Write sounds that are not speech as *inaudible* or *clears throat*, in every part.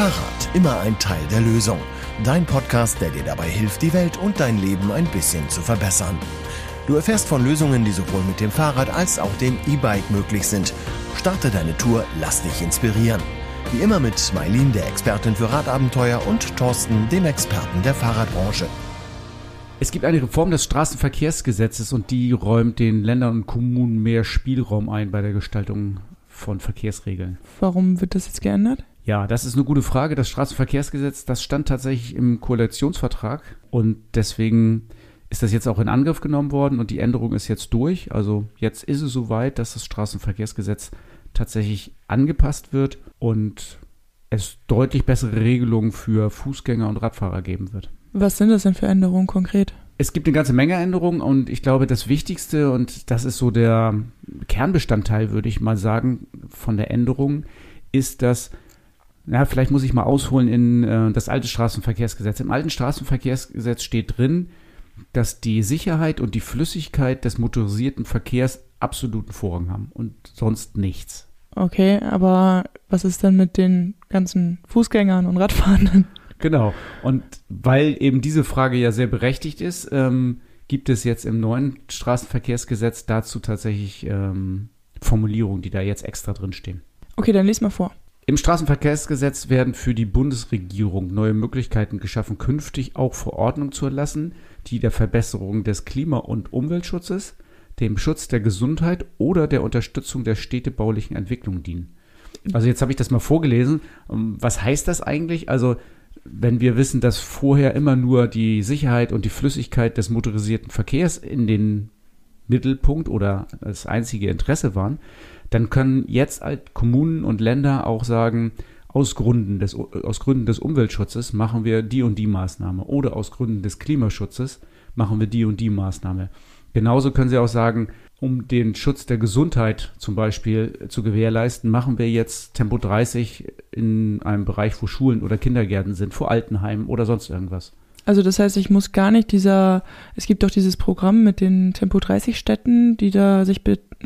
Fahrrad, immer ein Teil der Lösung. Dein Podcast, der dir dabei hilft, die Welt und dein Leben ein bisschen zu verbessern. Du erfährst von Lösungen, die sowohl mit dem Fahrrad als auch dem E-Bike möglich sind. Starte deine Tour, lass dich inspirieren. Wie immer mit Mailin, der Expertin für Radabenteuer, und Thorsten, dem Experten der Fahrradbranche. Es gibt eine Reform des Straßenverkehrsgesetzes und die räumt den Ländern und Kommunen mehr Spielraum ein bei der Gestaltung von Verkehrsregeln. Warum wird das jetzt geändert? Ja, das ist eine gute Frage. Das Straßenverkehrsgesetz, das stand tatsächlich im Koalitionsvertrag und deswegen ist das jetzt auch in Angriff genommen worden und die Änderung ist jetzt durch. Also jetzt ist es soweit, dass das Straßenverkehrsgesetz tatsächlich angepasst wird und es deutlich bessere Regelungen für Fußgänger und Radfahrer geben wird. Was sind das denn für Änderungen konkret? Es gibt eine ganze Menge Änderungen und ich glaube, das Wichtigste und das ist so der Kernbestandteil, würde ich mal sagen, von der Änderung, ist, dass, na, vielleicht muss ich mal ausholen in äh, das alte Straßenverkehrsgesetz. Im alten Straßenverkehrsgesetz steht drin, dass die Sicherheit und die Flüssigkeit des motorisierten Verkehrs absoluten Vorrang haben und sonst nichts. Okay, aber was ist denn mit den ganzen Fußgängern und Radfahrenden? Genau. Und weil eben diese Frage ja sehr berechtigt ist, ähm, gibt es jetzt im neuen Straßenverkehrsgesetz dazu tatsächlich ähm, Formulierungen, die da jetzt extra drin stehen. Okay, dann lies mal vor. Im Straßenverkehrsgesetz werden für die Bundesregierung neue Möglichkeiten geschaffen, künftig auch Verordnungen zu erlassen, die der Verbesserung des Klima- und Umweltschutzes, dem Schutz der Gesundheit oder der Unterstützung der städtebaulichen Entwicklung dienen. Also jetzt habe ich das mal vorgelesen. Ähm, was heißt das eigentlich? Also wenn wir wissen, dass vorher immer nur die Sicherheit und die Flüssigkeit des motorisierten Verkehrs in den Mittelpunkt oder das einzige Interesse waren, dann können jetzt halt Kommunen und Länder auch sagen, aus Gründen, des, aus Gründen des Umweltschutzes machen wir die und die Maßnahme oder aus Gründen des Klimaschutzes machen wir die und die Maßnahme. Genauso können Sie auch sagen, um den Schutz der Gesundheit zum Beispiel zu gewährleisten, machen wir jetzt Tempo 30 in einem Bereich, wo Schulen oder Kindergärten sind, vor Altenheimen oder sonst irgendwas. Also das heißt, ich muss gar nicht dieser, es gibt doch dieses Programm mit den Tempo 30 Städten, die da sich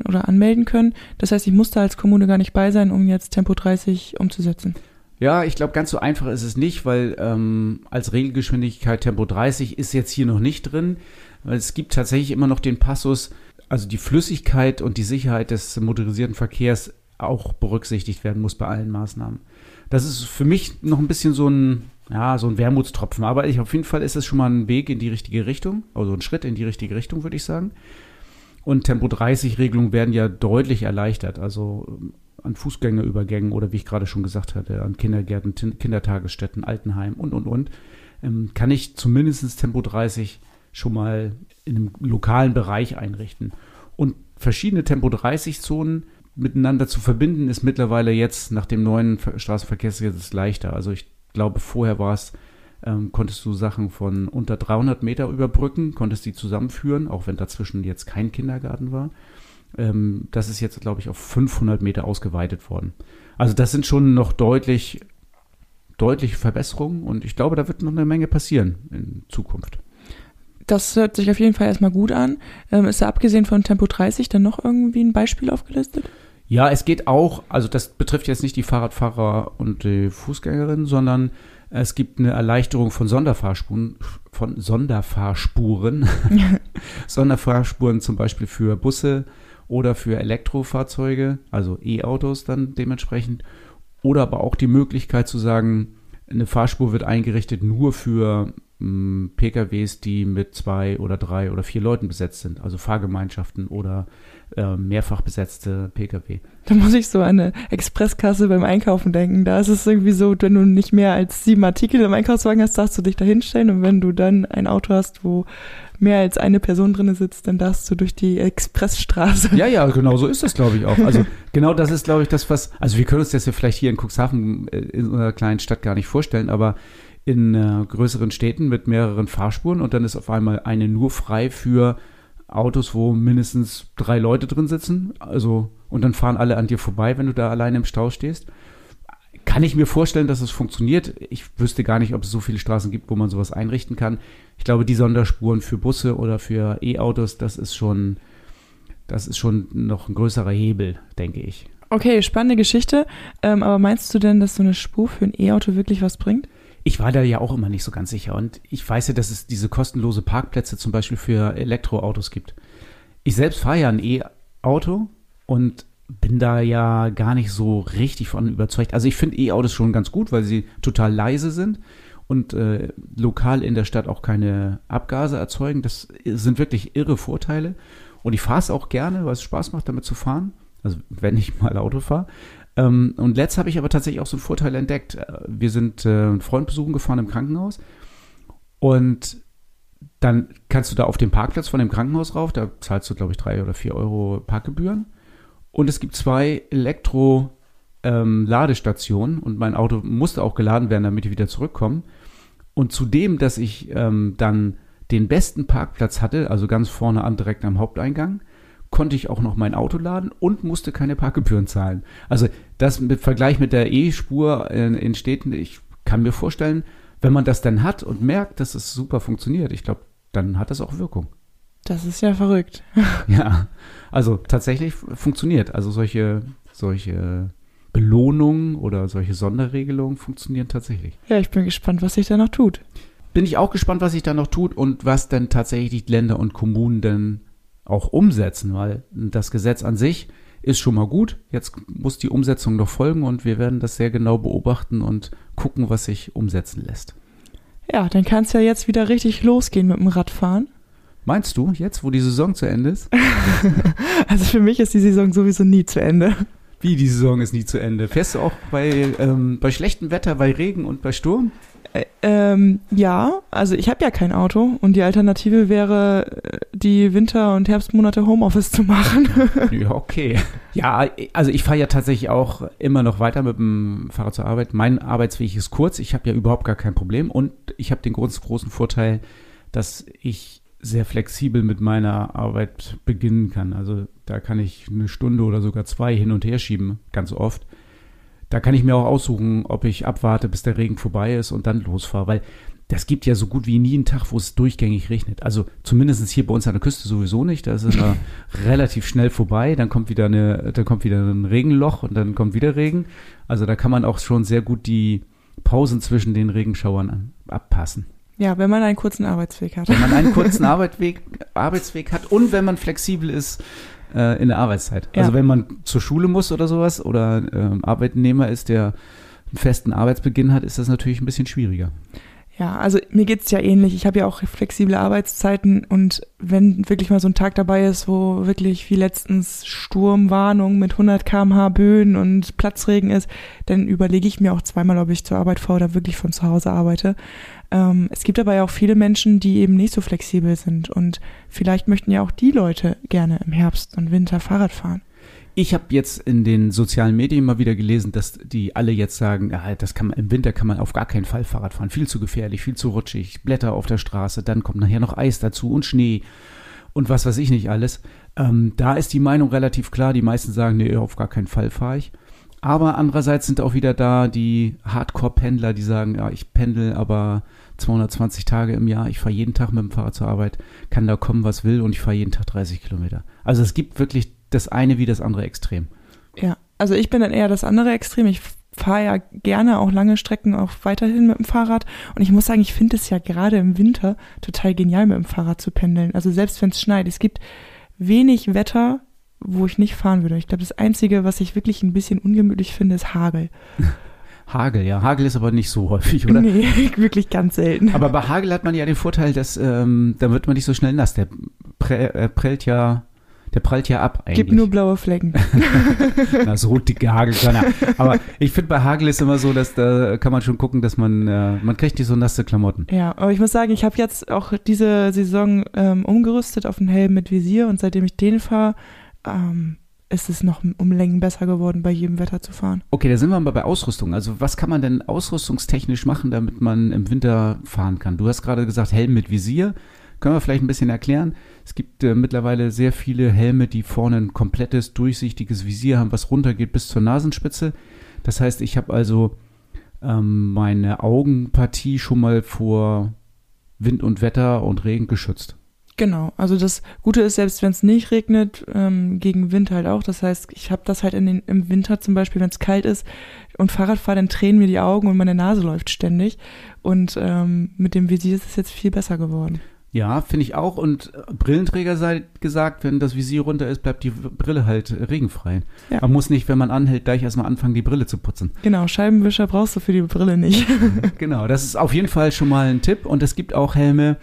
oder anmelden können. Das heißt, ich muss da als Kommune gar nicht bei sein, um jetzt Tempo 30 umzusetzen. Ja, ich glaube, ganz so einfach ist es nicht, weil ähm, als Regelgeschwindigkeit Tempo 30 ist jetzt hier noch nicht drin. Weil es gibt tatsächlich immer noch den Passus, also die Flüssigkeit und die Sicherheit des motorisierten Verkehrs auch berücksichtigt werden muss bei allen Maßnahmen. Das ist für mich noch ein bisschen so ein, ja, so ein Wermutstropfen. Aber ich, auf jeden Fall ist es schon mal ein Weg in die richtige Richtung, also ein Schritt in die richtige Richtung, würde ich sagen. Und Tempo 30 Regelungen werden ja deutlich erleichtert. Also ähm, an Fußgängerübergängen oder wie ich gerade schon gesagt hatte, an Kindergärten, Kindertagesstätten, Altenheim und, und, und, ähm, kann ich zumindest Tempo 30 schon mal in einem lokalen Bereich einrichten. Und verschiedene Tempo-30-Zonen miteinander zu verbinden, ist mittlerweile jetzt nach dem neuen Straßenverkehrsgesetz leichter. Also ich glaube, vorher war es, ähm, konntest du Sachen von unter 300 Meter überbrücken, konntest die zusammenführen, auch wenn dazwischen jetzt kein Kindergarten war. Ähm, das ist jetzt, glaube ich, auf 500 Meter ausgeweitet worden. Also das sind schon noch deutlich, deutliche Verbesserungen und ich glaube, da wird noch eine Menge passieren in Zukunft. Das hört sich auf jeden Fall erstmal gut an. Ähm, ist da abgesehen von Tempo 30 dann noch irgendwie ein Beispiel aufgelistet? Ja, es geht auch, also das betrifft jetzt nicht die Fahrradfahrer und die Fußgängerinnen, sondern es gibt eine Erleichterung von Sonderfahrspuren, von Sonderfahrspuren. *laughs* Sonderfahrspuren zum Beispiel für Busse oder für Elektrofahrzeuge, also E-Autos dann dementsprechend. Oder aber auch die Möglichkeit zu sagen, eine Fahrspur wird eingerichtet nur für PKWs, die mit zwei oder drei oder vier Leuten besetzt sind, also Fahrgemeinschaften oder äh, mehrfach besetzte Pkw. Da muss ich so an eine Expresskasse beim Einkaufen denken. Da ist es irgendwie so, wenn du nicht mehr als sieben Artikel im Einkaufswagen hast, darfst du dich da hinstellen und wenn du dann ein Auto hast, wo mehr als eine Person drin sitzt, dann darfst du durch die Expressstraße. Ja, ja, genau so ist das, glaube ich, auch. Also genau das ist, glaube ich, das, was, also wir können uns das ja vielleicht hier in Cuxhaven äh, in unserer kleinen Stadt gar nicht vorstellen, aber in äh, größeren Städten mit mehreren Fahrspuren und dann ist auf einmal eine nur frei für Autos, wo mindestens drei Leute drin sitzen. Also, und dann fahren alle an dir vorbei, wenn du da alleine im Stau stehst. Kann ich mir vorstellen, dass es funktioniert. Ich wüsste gar nicht, ob es so viele Straßen gibt, wo man sowas einrichten kann. Ich glaube, die Sonderspuren für Busse oder für E-Autos, das ist schon, das ist schon noch ein größerer Hebel, denke ich. Okay, spannende Geschichte. Ähm, aber meinst du denn, dass so eine Spur für ein E-Auto wirklich was bringt? Ich war da ja auch immer nicht so ganz sicher. Und ich weiß ja, dass es diese kostenlose Parkplätze zum Beispiel für Elektroautos gibt. Ich selbst fahre ja ein E-Auto und bin da ja gar nicht so richtig von überzeugt. Also ich finde E-Autos schon ganz gut, weil sie total leise sind und äh, lokal in der Stadt auch keine Abgase erzeugen. Das sind wirklich irre Vorteile. Und ich fahre es auch gerne, weil es Spaß macht, damit zu fahren. Also wenn ich mal Auto fahre. Ähm, und letzt habe ich aber tatsächlich auch so einen Vorteil entdeckt. Äh, wir sind äh, einen Freund besuchen gefahren im Krankenhaus. Und dann kannst du da auf dem Parkplatz von dem Krankenhaus rauf, da zahlst du, glaube ich, drei oder vier Euro Parkgebühren. Und es gibt zwei Elektro-Ladestationen ähm, und mein Auto musste auch geladen werden, damit ich wieder zurückkomme. Und zudem, dass ich ähm, dann den besten Parkplatz hatte, also ganz vorne an, direkt am Haupteingang, konnte ich auch noch mein Auto laden und musste keine Parkgebühren zahlen. Also das im Vergleich mit der E-Spur in, in Städten, ich kann mir vorstellen, wenn man das dann hat und merkt, dass es super funktioniert, ich glaube, dann hat das auch Wirkung. Das ist ja verrückt. *laughs* ja, also tatsächlich funktioniert. Also solche, solche Belohnungen oder solche Sonderregelungen funktionieren tatsächlich. Ja, ich bin gespannt, was sich da noch tut. Bin ich auch gespannt, was sich da noch tut und was denn tatsächlich die Länder und Kommunen denn auch umsetzen, weil das Gesetz an sich ist schon mal gut. Jetzt muss die Umsetzung noch folgen und wir werden das sehr genau beobachten und gucken, was sich umsetzen lässt. Ja, dann kann es ja jetzt wieder richtig losgehen mit dem Radfahren. Meinst du, jetzt, wo die Saison zu Ende ist? *laughs* also für mich ist die Saison sowieso nie zu Ende. Wie, die Saison ist nie zu Ende? Fährst du auch bei, ähm, bei schlechtem Wetter, bei Regen und bei Sturm? Äh, ähm, ja, also ich habe ja kein Auto und die Alternative wäre, äh, die Winter- und Herbstmonate Homeoffice zu machen. *laughs* ja, okay. Ja, also ich fahre ja tatsächlich auch immer noch weiter mit dem Fahrrad zur Arbeit. Mein Arbeitsweg ist kurz, ich habe ja überhaupt gar kein Problem und ich habe den großen, großen Vorteil, dass ich sehr flexibel mit meiner Arbeit beginnen kann. Also da kann ich eine Stunde oder sogar zwei hin und her schieben, ganz oft. Da kann ich mir auch aussuchen, ob ich abwarte, bis der Regen vorbei ist und dann losfahre, weil das gibt ja so gut wie nie einen Tag, wo es durchgängig regnet. Also zumindest hier bei uns an der Küste sowieso nicht. Da ist es *clears throat* relativ schnell vorbei. Dann kommt wieder eine, dann kommt wieder ein Regenloch und dann kommt wieder Regen. Also da kann man auch schon sehr gut die Pausen zwischen den Regenschauern an, abpassen. Ja, wenn man einen kurzen Arbeitsweg hat. Wenn man einen kurzen *laughs* Arbeitsweg, Arbeitsweg hat und wenn man flexibel ist äh, in der Arbeitszeit. Ja. Also wenn man zur Schule muss oder sowas oder äh, Arbeitnehmer ist, der einen festen Arbeitsbeginn hat, ist das natürlich ein bisschen schwieriger. Ja, also mir geht's ja ähnlich. Ich habe ja auch flexible Arbeitszeiten und wenn wirklich mal so ein Tag dabei ist, wo wirklich wie letztens Sturmwarnung mit 100 km/h Böen und Platzregen ist, dann überlege ich mir auch zweimal, ob ich zur Arbeit fahre oder wirklich von zu Hause arbeite. Ähm, es gibt aber ja auch viele Menschen, die eben nicht so flexibel sind und vielleicht möchten ja auch die Leute gerne im Herbst und Winter Fahrrad fahren. Ich habe jetzt in den sozialen Medien mal wieder gelesen, dass die alle jetzt sagen, ja, das kann man, im Winter kann man auf gar keinen Fall Fahrrad fahren. Viel zu gefährlich, viel zu rutschig, Blätter auf der Straße, dann kommt nachher noch Eis dazu und Schnee und was weiß ich nicht alles. Ähm, da ist die Meinung relativ klar. Die meisten sagen, nee, auf gar keinen Fall fahre ich. Aber andererseits sind auch wieder da die Hardcore-Pendler, die sagen, ja, ich pendel aber 220 Tage im Jahr, ich fahre jeden Tag mit dem Fahrrad zur Arbeit, kann da kommen, was will und ich fahre jeden Tag 30 Kilometer. Also es gibt wirklich das eine wie das andere Extrem. Ja, also ich bin dann eher das andere Extrem. Ich fahre ja gerne auch lange Strecken auch weiterhin mit dem Fahrrad. Und ich muss sagen, ich finde es ja gerade im Winter total genial, mit dem Fahrrad zu pendeln. Also selbst wenn es schneit. Es gibt wenig Wetter, wo ich nicht fahren würde. Ich glaube, das Einzige, was ich wirklich ein bisschen ungemütlich finde, ist Hagel. *laughs* Hagel, ja. Hagel ist aber nicht so häufig, oder? Nee, *laughs* wirklich ganz selten. Aber bei Hagel hat man ja den Vorteil, dass ähm, da wird man nicht so schnell nass. Der prä, äh, prellt ja der prallt ja ab eigentlich. Gibt nur blaue Flecken. *laughs* Na, so dicke Hagelkörner. Aber ich finde, bei Hagel ist immer so, dass da kann man schon gucken, dass man, äh, man kriegt nicht so nasse Klamotten. Ja, aber ich muss sagen, ich habe jetzt auch diese Saison ähm, umgerüstet auf einen Helm mit Visier und seitdem ich den fahre, ähm, ist es noch um Längen besser geworden, bei jedem Wetter zu fahren. Okay, da sind wir mal bei Ausrüstung. Also was kann man denn ausrüstungstechnisch machen, damit man im Winter fahren kann? Du hast gerade gesagt, Helm mit Visier. Können wir vielleicht ein bisschen erklären? Es gibt äh, mittlerweile sehr viele Helme, die vorne ein komplettes, durchsichtiges Visier haben, was runtergeht bis zur Nasenspitze. Das heißt, ich habe also ähm, meine Augenpartie schon mal vor Wind und Wetter und Regen geschützt. Genau, also das Gute ist, selbst wenn es nicht regnet, ähm, gegen Wind halt auch. Das heißt, ich habe das halt in den, im Winter zum Beispiel, wenn es kalt ist und Fahrrad fahre, dann tränen mir die Augen und meine Nase läuft ständig. Und ähm, mit dem Visier ist es jetzt viel besser geworden. Ja, finde ich auch. Und Brillenträger sei gesagt, wenn das Visier runter ist, bleibt die Brille halt regenfrei. Ja. Man muss nicht, wenn man anhält, gleich erstmal anfangen, die Brille zu putzen. Genau, Scheibenwischer brauchst du für die Brille nicht. *laughs* genau, das ist auf jeden Fall schon mal ein Tipp. Und es gibt auch Helme,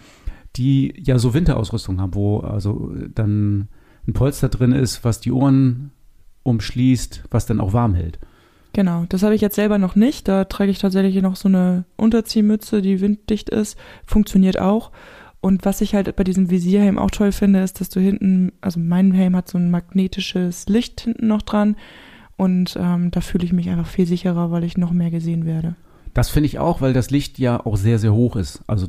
die ja so Winterausrüstung haben, wo also dann ein Polster drin ist, was die Ohren umschließt, was dann auch warm hält. Genau, das habe ich jetzt selber noch nicht. Da trage ich tatsächlich noch so eine Unterziehmütze, die winddicht ist. Funktioniert auch. Und was ich halt bei diesem Visierhelm auch toll finde, ist, dass du hinten, also mein Helm hat so ein magnetisches Licht hinten noch dran. Und ähm, da fühle ich mich einfach viel sicherer, weil ich noch mehr gesehen werde. Das finde ich auch, weil das Licht ja auch sehr, sehr hoch ist. Also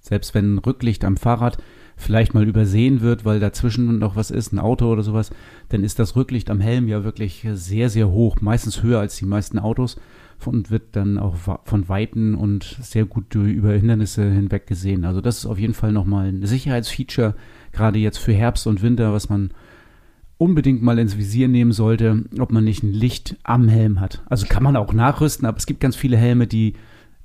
selbst wenn ein Rücklicht am Fahrrad vielleicht mal übersehen wird, weil dazwischen noch was ist, ein Auto oder sowas, dann ist das Rücklicht am Helm ja wirklich sehr, sehr hoch, meistens höher als die meisten Autos und wird dann auch von Weiten und sehr gut über Hindernisse hinweg gesehen. Also das ist auf jeden Fall nochmal ein Sicherheitsfeature, gerade jetzt für Herbst und Winter, was man unbedingt mal ins Visier nehmen sollte, ob man nicht ein Licht am Helm hat. Also kann man auch nachrüsten, aber es gibt ganz viele Helme, die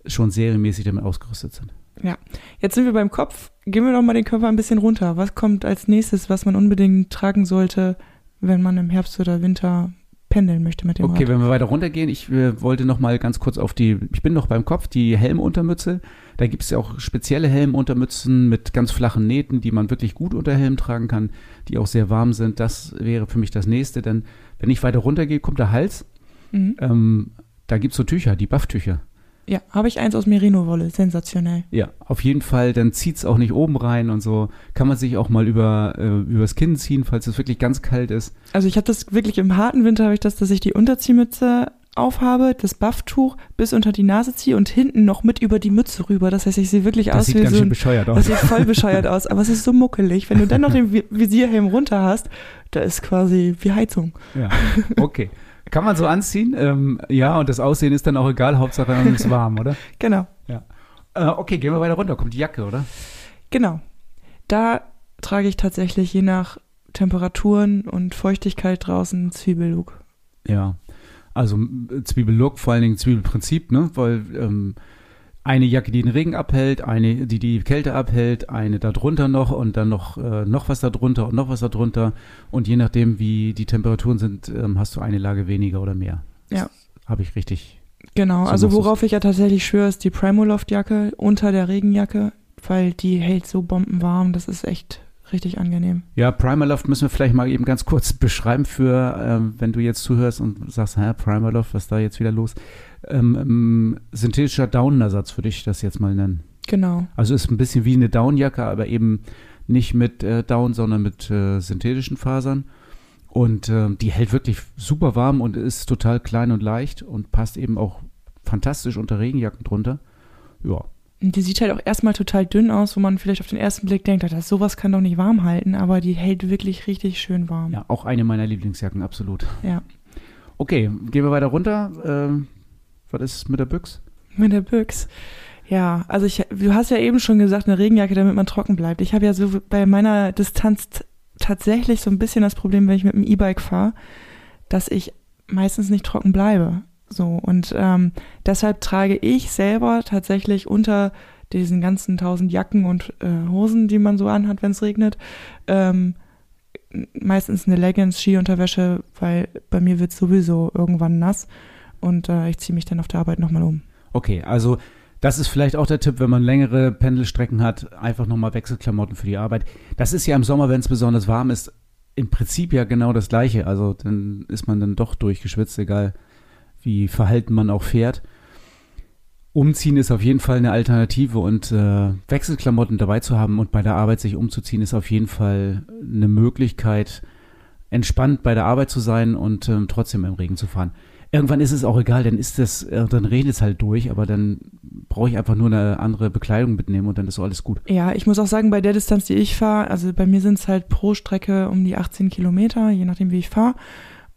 schon serienmäßig damit ausgerüstet sind. Ja, jetzt sind wir beim Kopf. Gehen wir noch mal den Körper ein bisschen runter. Was kommt als nächstes, was man unbedingt tragen sollte, wenn man im Herbst oder Winter pendeln möchte mit dem Okay, Rad? wenn wir weiter runtergehen, ich äh, wollte noch mal ganz kurz auf die, ich bin noch beim Kopf, die Helmuntermütze. Da gibt es ja auch spezielle Helmuntermützen mit ganz flachen Nähten, die man wirklich gut unter Helm tragen kann, die auch sehr warm sind. Das wäre für mich das nächste, denn wenn ich weiter runtergehe, kommt der Hals. Mhm. Ähm, da gibt es so Tücher, die Bufftücher. Ja, habe ich eins aus Merino-Wolle. Sensationell. Ja, auf jeden Fall. Dann zieht's auch nicht oben rein und so. Kann man sich auch mal über äh, übers Kinn ziehen, falls es wirklich ganz kalt ist. Also ich habe das wirklich im harten Winter, habe ich das, dass ich die Unterziehmütze aufhabe, das Bufftuch bis unter die Nase ziehe und hinten noch mit über die Mütze rüber. Das heißt, ich sehe wirklich Das aus sieht wie ganz so schön ein, bescheuert das aus. sieht voll bescheuert aus, aber es ist so muckelig. Wenn du dann noch den Vi- Visierhelm runter hast, da ist quasi wie Heizung. Ja, okay. *laughs* Kann man so anziehen? Ähm, ja, und das Aussehen ist dann auch egal. Hauptsache, dann ist warm, oder? *laughs* Genau. Äh, okay, gehen wir weiter runter. Kommt die Jacke, oder? Genau. Da trage ich tatsächlich je nach Temperaturen und Feuchtigkeit draußen Zwiebellook. Ja. Also Zwiebellook, vor allen Dingen Zwiebelprinzip, ne? Weil ähm, eine Jacke, die den Regen abhält, eine, die die Kälte abhält, eine da drunter noch und dann noch, äh, noch was da drunter und noch was da drunter. Und je nachdem, wie die Temperaturen sind, ähm, hast du eine Lage weniger oder mehr. Ja. Habe ich richtig. Genau, So also worauf ich ja tatsächlich schwöre, ist die Primoloft-Jacke unter der Regenjacke, weil die hält so bombenwarm, das ist echt richtig angenehm. Ja, Primaloft müssen wir vielleicht mal eben ganz kurz *laughs* beschreiben für, ähm, wenn du jetzt zuhörst und sagst, hä, Primaloft, was ist da jetzt wieder los? Ähm, ähm, synthetischer Daunenersatz würde ich das jetzt mal nennen. Genau. Also ist ein bisschen wie eine Downjacke, aber eben nicht mit äh, Down, sondern mit äh, synthetischen Fasern. Und äh, die hält wirklich super warm und ist total klein und leicht und passt eben auch fantastisch unter Regenjacken drunter. Ja, die sieht halt auch erstmal total dünn aus, wo man vielleicht auf den ersten Blick denkt, das sowas kann doch nicht warm halten, aber die hält wirklich richtig schön warm. ja, auch eine meiner Lieblingsjacken, absolut. Ja. Okay, gehen wir weiter runter. Ähm, was ist mit der Büchs? Mit der Büchs. Ja, also ich, du hast ja eben schon gesagt, eine Regenjacke, damit man trocken bleibt. Ich habe ja so bei meiner Distanz tatsächlich so ein bisschen das Problem, wenn ich mit dem E-Bike fahre, dass ich meistens nicht trocken bleibe. So und ähm, deshalb trage ich selber tatsächlich unter diesen ganzen tausend Jacken und äh, Hosen, die man so anhat, wenn es regnet, ähm, meistens eine Leggings, Skiunterwäsche, weil bei mir wird sowieso irgendwann nass und äh, ich ziehe mich dann auf der Arbeit nochmal um. Okay, also das ist vielleicht auch der Tipp, wenn man längere Pendelstrecken hat, einfach nochmal Wechselklamotten für die Arbeit. Das ist ja im Sommer, wenn es besonders warm ist, im Prinzip ja genau das Gleiche. Also dann ist man dann doch durchgeschwitzt, egal wie verhalten man auch fährt. Umziehen ist auf jeden Fall eine Alternative und äh, Wechselklamotten dabei zu haben und bei der Arbeit sich umzuziehen ist auf jeden Fall eine Möglichkeit, entspannt bei der Arbeit zu sein und ähm, trotzdem im Regen zu fahren. Irgendwann ist es auch egal, dann ist das, äh, dann regnet es halt durch, aber dann brauche ich einfach nur eine andere Bekleidung mitnehmen und dann ist alles gut. Ja, ich muss auch sagen, bei der Distanz, die ich fahre, also bei mir sind es halt pro Strecke um die 18 Kilometer, je nachdem, wie ich fahre.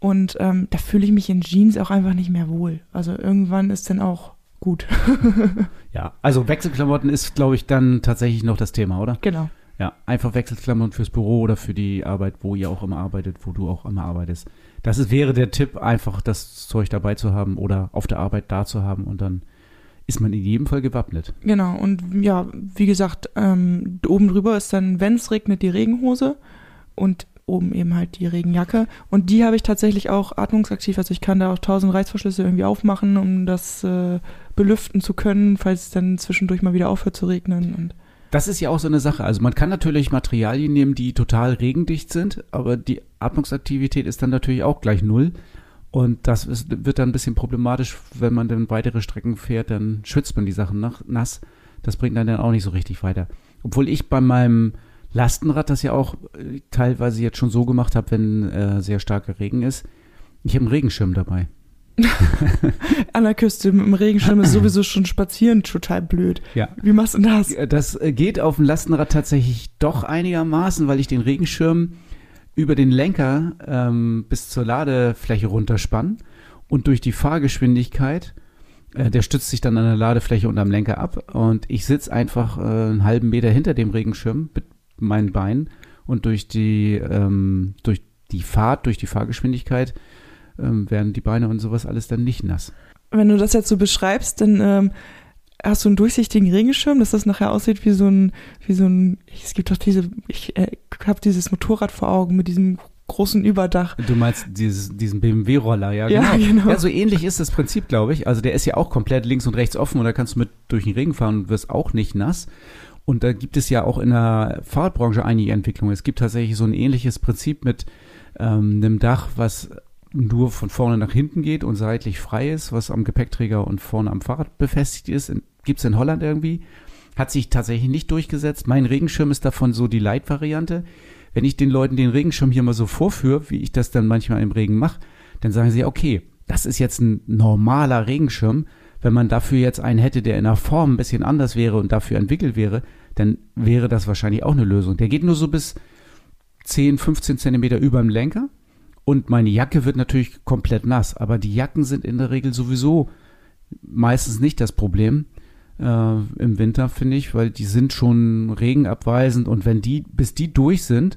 Und ähm, da fühle ich mich in Jeans auch einfach nicht mehr wohl. Also irgendwann ist dann auch gut. *laughs* Ja, also Wechselklamotten ist, glaube ich, dann tatsächlich noch das Thema, oder? genau. Ja, einfach Wechselklammern fürs Büro oder für die Arbeit, wo ihr auch immer arbeitet, wo du auch immer arbeitest. Das ist, wäre der Tipp, einfach das Zeug dabei zu haben oder auf der Arbeit da zu haben und dann ist man in jedem Fall gewappnet. Genau, und ja, wie gesagt, ähm, oben drüber ist dann, wenn es regnet, die Regenhose und oben eben halt die Regenjacke. Und die habe ich tatsächlich auch atmungsaktiv, also ich kann da auch tausend Reißverschlüsse irgendwie aufmachen, um das äh, belüften zu können, falls es dann zwischendurch mal wieder aufhört zu regnen. Und Das ist ja auch so eine Sache. Also man kann natürlich Materialien nehmen, die total regendicht sind, aber die Atmungsaktivität ist dann natürlich auch gleich null. Und das ist, wird dann ein bisschen problematisch, wenn man dann weitere Strecken fährt, dann schwitzt man die Sachen nach, nass. Das bringt dann, dann auch nicht so richtig weiter. Obwohl ich bei meinem Lastenrad das ja auch äh, teilweise jetzt schon so gemacht habe, wenn äh, sehr starker Regen ist. Ich habe einen Regenschirm dabei. *laughs* an der Küste mit dem Regenschirm ist sowieso schon spazieren total blöd. Ja. Wie machst du das? Das äh, geht auf dem Lastenrad tatsächlich doch einigermaßen, weil ich den Regenschirm über den Lenker ähm, bis zur Ladefläche runterspann und durch die Fahrgeschwindigkeit, äh, der stützt sich dann an der Ladefläche unterm Lenker ab und ich sitze einfach äh, einen halben Meter hinter dem Regenschirm mit meinen Beinen und durch die, ähm, durch die Fahrt, durch die Fahrgeschwindigkeit ähm, werden die Beine und sowas alles dann nicht nass. Wenn du das jetzt so beschreibst, dann ähm, hast du einen durchsichtigen Regenschirm, dass das nachher aussieht wie so ein, wie so ein, es gibt doch diese, ich äh, habe dieses Motorrad vor Augen mit diesem großen Überdach. Du meinst dieses, diesen BMW-Roller, ja, Ja, genau. genau. Ja, so ähnlich ist das Prinzip, glaube ich. Also der ist ja auch komplett links und rechts offen und da kannst du mit durch den Regen fahren und wirst auch nicht nass. Und da gibt es ja auch in der Fahrradbranche einige Entwicklungen. Es gibt tatsächlich so ein ähnliches Prinzip mit ähm, einem Dach, was nur von vorne nach hinten geht und seitlich frei ist, was am Gepäckträger und vorne am Fahrrad befestigt ist. Gibt es in Holland irgendwie. Hat sich tatsächlich nicht durchgesetzt. Mein Regenschirm ist davon so die Light-Variante. Wenn ich den Leuten den Regenschirm hier mal so vorführe, wie ich das dann manchmal im Regen mache, dann sagen sie, okay, das ist jetzt ein normaler Regenschirm. Wenn man dafür jetzt einen hätte, der in der Form ein bisschen anders wäre und dafür entwickelt wäre, dann wäre das wahrscheinlich auch eine Lösung. Der geht nur so bis 10, 15 Zentimeter über dem Lenker und meine Jacke wird natürlich komplett nass. Aber die Jacken sind in der Regel sowieso meistens nicht das Problem äh, im Winter, finde ich, weil die sind schon regenabweisend und wenn die, bis die durch sind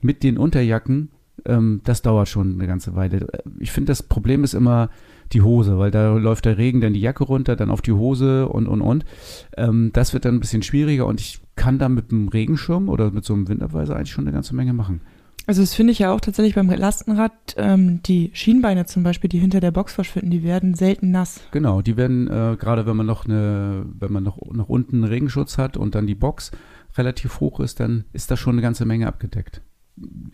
mit den Unterjacken, ähm, das dauert schon eine ganze Weile. Ich finde, das Problem ist immer die Hose, weil da läuft der Regen dann die Jacke runter, dann auf die Hose und und und. Ähm, das wird dann ein bisschen schwieriger und ich kann da mit einem Regenschirm oder mit so einem Winterweiser eigentlich schon eine ganze Menge machen. Also das finde ich ja auch tatsächlich beim Lastenrad, ähm, die Schienbeine zum Beispiel, die hinter der Box verschwinden, die werden selten nass. Genau, die werden äh, gerade wenn man noch eine, wenn man noch nach unten einen Regenschutz hat und dann die Box relativ hoch ist, dann ist da schon eine ganze Menge abgedeckt.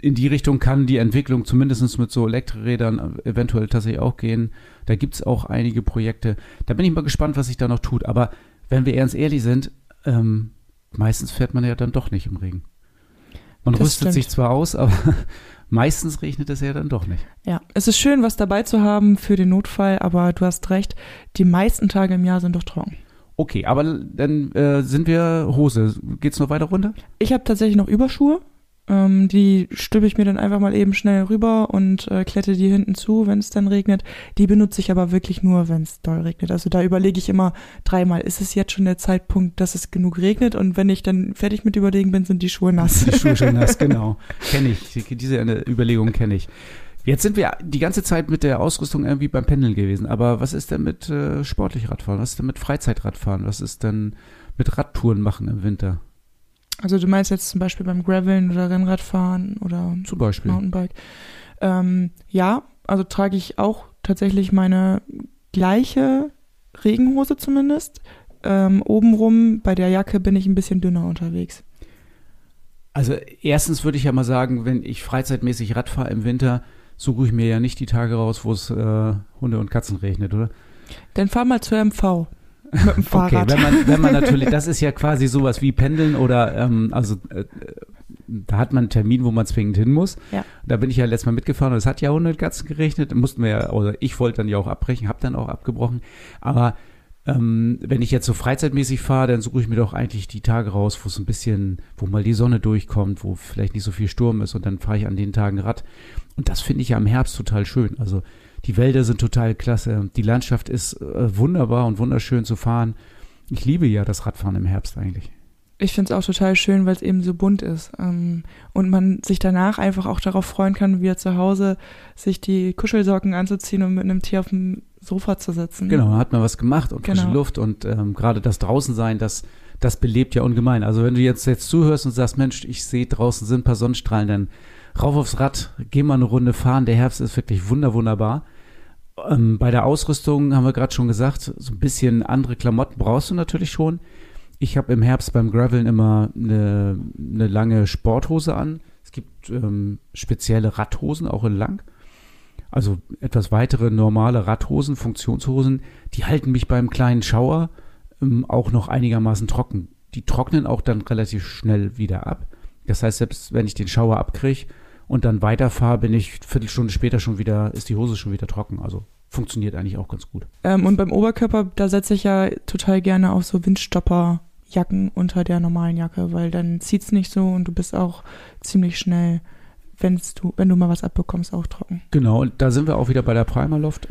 In die Richtung kann die Entwicklung zumindest mit so Elektrorädern eventuell tatsächlich auch gehen. Da gibt es auch einige Projekte. Da bin ich mal gespannt, was sich da noch tut. Aber wenn wir ganz ehrlich sind, ähm, meistens fährt man ja dann doch nicht im Regen. Man Das rüstet stimmt. sich zwar aus, *laughs* aber meistens regnet es ja dann doch nicht. Ja, es ist schön, was dabei zu haben für den Notfall, aber du hast recht, die meisten Tage im Jahr sind doch trocken. Okay, aber dann äh, sind wir Hose. Geht's noch weiter runter? Ich habe tatsächlich noch Überschuhe. Ähm, die stülpe ich mir dann einfach mal eben schnell rüber und äh, klette die hinten zu, wenn es dann regnet. Die benutze ich aber wirklich nur, wenn es doll regnet. Also da überlege ich immer dreimal, ist es jetzt schon der Zeitpunkt, dass es genug regnet? Und wenn ich dann fertig mit überlegen bin, sind die Schuhe nass. Die Schuhe schon nass, *laughs* genau. Kenne ich. Diese äh, Überlegung kenne ich. Jetzt sind wir die ganze Zeit mit der Ausrüstung irgendwie beim Pendeln gewesen. Aber was ist denn mit äh, sportlich Radfahren? Was ist denn mit Freizeitradfahren? Was ist denn mit Radtouren machen im Winter? Also du meinst jetzt zum Beispiel beim Graveln oder Rennradfahren oder Zum Beispiel. Mountainbike. Ähm, ja, also trage ich auch tatsächlich meine gleiche Regenhose zumindest. Ähm, obenrum bei der Jacke bin ich ein bisschen dünner unterwegs. Also erstens würde ich ja mal sagen, wenn ich freizeitmäßig Rad fahre im Winter, suche ich mir ja nicht die Tage raus, wo es äh, Hunde und Katzen regnet, oder? Dann fahr mal zur MV mit dem *laughs* Okay, Fahrrad. wenn man, wenn man natürlich, das ist ja quasi sowas wie Pendeln oder ähm, also äh, da hat man einen Termin, wo man zwingend hin muss. Ja. Da bin ich ja letztes Mal mitgefahren und es hat ja 100 Katzen geregnet. Mussten wir ja, oder ich wollte dann ja auch abbrechen, habe dann auch abgebrochen. Aber ähm, wenn ich jetzt so freizeitmäßig fahre, dann suche ich mir doch eigentlich die Tage raus, wo es ein bisschen, wo mal die Sonne durchkommt, wo vielleicht nicht so viel Sturm ist und dann fahre ich an den Tagen Rad. Und das finde ich ja im Herbst total schön. Also die Wälder sind total klasse. Die Landschaft ist äh, wunderbar und wunderschön zu fahren. Ich liebe ja das Radfahren im Herbst eigentlich. Ich finde es auch total schön, weil es eben so bunt ist. Ähm, und man sich danach einfach auch darauf freuen kann, wieder zu Hause sich die Kuschelsocken anzuziehen und mit einem Tier auf dem Sofa zu sitzen. Genau, dann hat man was gemacht und frische Genau. Luft und ähm, gerade das Draußensein, das, das belebt ja ungemein. Also wenn du jetzt, jetzt zuhörst und sagst, Mensch, ich sehe draußen sind ein paar Sonnenstrahlen, dann rauf aufs Rad, geh mal eine Runde fahren. Der Herbst ist wirklich wunder, wunderbar. Ähm, bei der Ausrüstung haben wir gerade schon gesagt, so ein bisschen andere Klamotten brauchst du natürlich schon. Ich habe im Herbst beim Graveln immer eine, eine lange Sporthose an. Es gibt ähm, spezielle Radhosen, auch in lang. Also etwas weitere normale Radhosen, Funktionshosen, die halten mich beim kleinen Schauer ähm, auch noch einigermaßen trocken. Die trocknen auch dann relativ schnell wieder ab. Das heißt, selbst wenn ich den Schauer abkriege und dann weiterfahre, bin ich Viertelstunde später schon wieder, ist die Hose schon wieder trocken. Also funktioniert eigentlich auch ganz gut. Ähm, und beim Oberkörper, da setze ich ja total gerne auf so Windstopperjacken unter der normalen Jacke, weil dann zieht's nicht so und du bist auch ziemlich schnell, wenn's du, wenn du mal was abbekommst, auch trocken. Genau, und da sind wir auch wieder bei der Primaloft.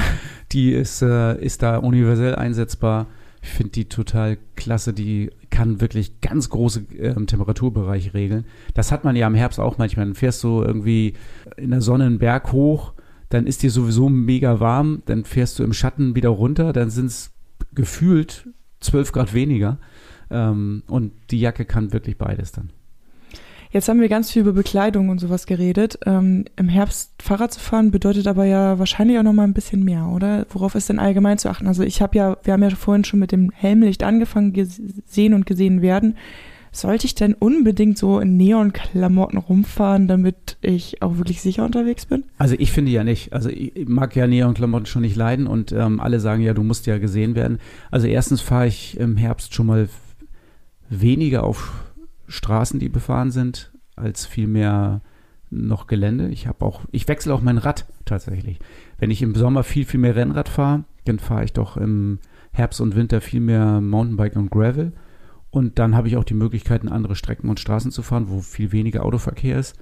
*laughs* die ist, äh, ist da universell einsetzbar. Ich finde die total klasse. Die kann wirklich ganz große ähm, Temperaturbereiche regeln. Das hat man ja im Herbst auch manchmal. Dann fährst du irgendwie in der Sonne einen Berg hoch, dann ist dir sowieso mega warm, dann fährst du im Schatten wieder runter, dann sind es gefühlt 12 Grad weniger. Ähm, und die Jacke kann wirklich beides dann. Jetzt haben wir ganz viel über Bekleidung und sowas geredet. Ähm, Im Herbst Fahrrad zu fahren bedeutet aber ja wahrscheinlich auch noch mal ein bisschen mehr, oder? Worauf ist denn allgemein zu achten? Also ich habe ja, wir haben ja vorhin schon mit dem Helmlicht angefangen, gesehen und gesehen werden. Sollte ich denn unbedingt so in Neonklamotten rumfahren, damit ich auch wirklich sicher unterwegs bin? Also ich finde ja nicht. Also ich ich mag ja Neonklamotten schon nicht leiden und ähm, alle sagen ja, du musst ja gesehen werden. Also erstens fahre ich im Herbst schon mal weniger auf Straßen, die befahren sind, als vielmehr noch Gelände. Ich habe auch, ich wechsle auch mein Rad tatsächlich. Wenn ich im Sommer viel, viel mehr Rennrad fahre, dann fahre ich doch im Herbst und Winter viel mehr Mountainbike und Gravel. Und dann habe ich auch die Möglichkeiten, andere Strecken und Straßen zu fahren, wo viel weniger Autoverkehr ist.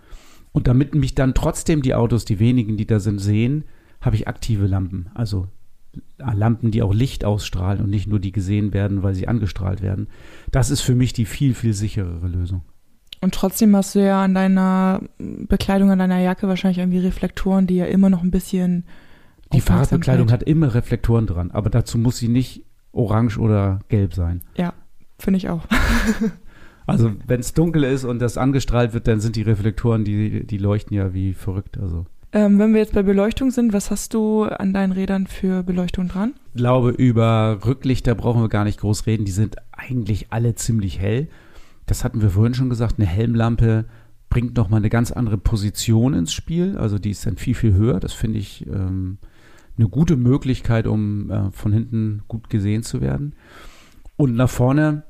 Und damit mich dann trotzdem die Autos, die wenigen, die da sind, sehen, habe ich aktive Lampen. Also Lampen, die auch Licht ausstrahlen und nicht nur die gesehen werden, weil sie angestrahlt werden. Das ist für mich die viel, viel sicherere Lösung. Und trotzdem hast du ja an deiner Bekleidung, an deiner Jacke wahrscheinlich irgendwie Reflektoren, die ja immer noch ein bisschen. Die Fahrradbekleidung hat immer Reflektoren dran, aber dazu muss sie nicht orange oder gelb sein. Ja, finde ich auch. *laughs* Also wenn es dunkel ist und das angestrahlt wird, dann sind die Reflektoren, die, die leuchten ja wie verrückt. Also Ähm, wenn wir jetzt bei Beleuchtung sind, was hast du an deinen Rädern für Beleuchtung dran? Ich glaube, über Rücklichter brauchen wir gar nicht groß reden. Die sind eigentlich alle ziemlich hell. Das hatten wir vorhin schon gesagt. Eine Helmlampe bringt nochmal eine ganz andere Position ins Spiel. Also die ist dann viel, viel höher. Das finde ich ähm, eine gute Möglichkeit, um äh, von hinten gut gesehen zu werden. Und nach vorne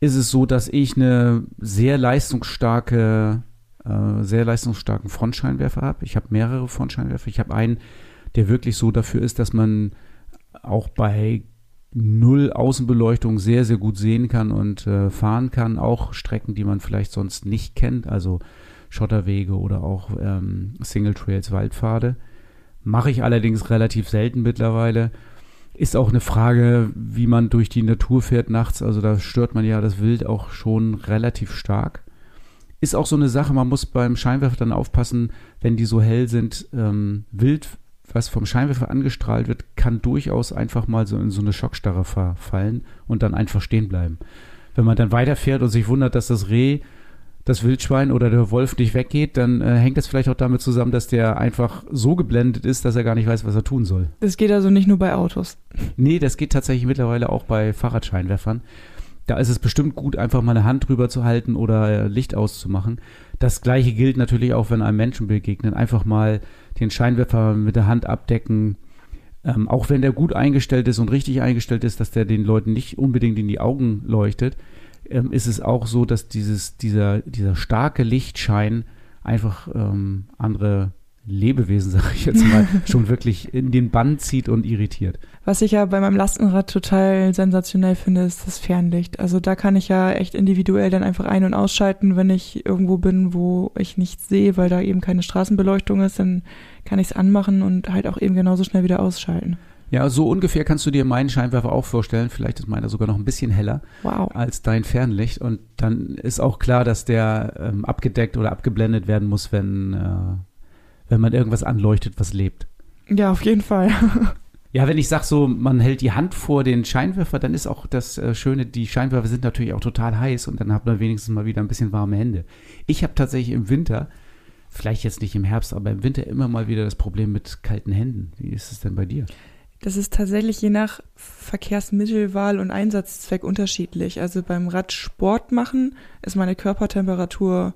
ist es so, dass ich eine sehr leistungsstarke, äh, sehr leistungsstarken Frontscheinwerfer habe. Ich habe mehrere Frontscheinwerfer. Ich habe einen, der wirklich so dafür ist, dass man auch bei Null Außenbeleuchtung sehr, sehr gut sehen kann und äh, fahren kann. Auch Strecken, die man vielleicht sonst nicht kennt, also Schotterwege oder auch ähm, Single Trails, Waldpfade. Mache ich allerdings relativ selten mittlerweile. Ist auch eine Frage, wie man durch die Natur fährt nachts. Also da stört man ja das Wild auch schon relativ stark. Ist auch so eine Sache, man muss beim Scheinwerfer dann aufpassen, wenn die so hell sind. Ähm, Wild, was vom Scheinwerfer angestrahlt wird, kann durchaus einfach mal so in so eine Schockstarre verfallen und dann einfach stehen bleiben. Wenn man dann weiterfährt und sich wundert, dass das Reh, das Wildschwein oder der Wolf nicht weggeht, dann äh, hängt das vielleicht auch damit zusammen, dass der einfach so geblendet ist, dass er gar nicht weiß, was er tun soll. Das geht also nicht nur bei Autos. Nee, das geht tatsächlich mittlerweile auch bei Fahrradscheinwerfern. Da ist es bestimmt gut, einfach mal eine Hand drüber zu halten oder äh, Licht auszumachen. Das gleiche gilt natürlich auch, wenn einem Menschen begegnen. Einfach mal den Scheinwerfer mit der Hand abdecken. Ähm, auch wenn der gut eingestellt ist und richtig eingestellt ist, dass der den Leuten nicht unbedingt in die Augen leuchtet, ähm, ist es auch so, dass dieses, dieser, dieser starke Lichtschein einfach ähm, andere Lebewesen, *laughs* sage ich jetzt mal, schon wirklich in den Bann zieht und irritiert. Was ich ja bei meinem Lastenrad total sensationell finde, ist das Fernlicht. Also da kann ich ja echt individuell dann einfach ein- und ausschalten, wenn ich irgendwo bin, wo ich nichts sehe, weil da eben keine Straßenbeleuchtung ist, dann kann ich es anmachen und halt auch eben genauso schnell wieder ausschalten. Ja, so ungefähr kannst du dir meinen Scheinwerfer auch vorstellen. Vielleicht ist meiner sogar noch ein bisschen heller Wow. als dein Fernlicht. Und dann ist auch klar, dass der ähm, abgedeckt oder abgeblendet werden muss, wenn, äh, wenn man irgendwas anleuchtet, was lebt. Ja, auf jeden Fall. *laughs* Ja, wenn ich sage so, man hält die Hand vor den Scheinwerfer, dann ist auch das äh, Schöne, die Scheinwerfer sind natürlich auch total heiß und dann hat man wenigstens mal wieder ein bisschen warme Hände. Ich habe tatsächlich im Winter, vielleicht jetzt nicht im Herbst, aber im Winter immer mal wieder das Problem mit kalten Händen. Wie ist es denn bei dir? Das ist tatsächlich je nach Verkehrsmittelwahl und Einsatzzweck unterschiedlich. Also beim Radsport machen ist meine Körpertemperatur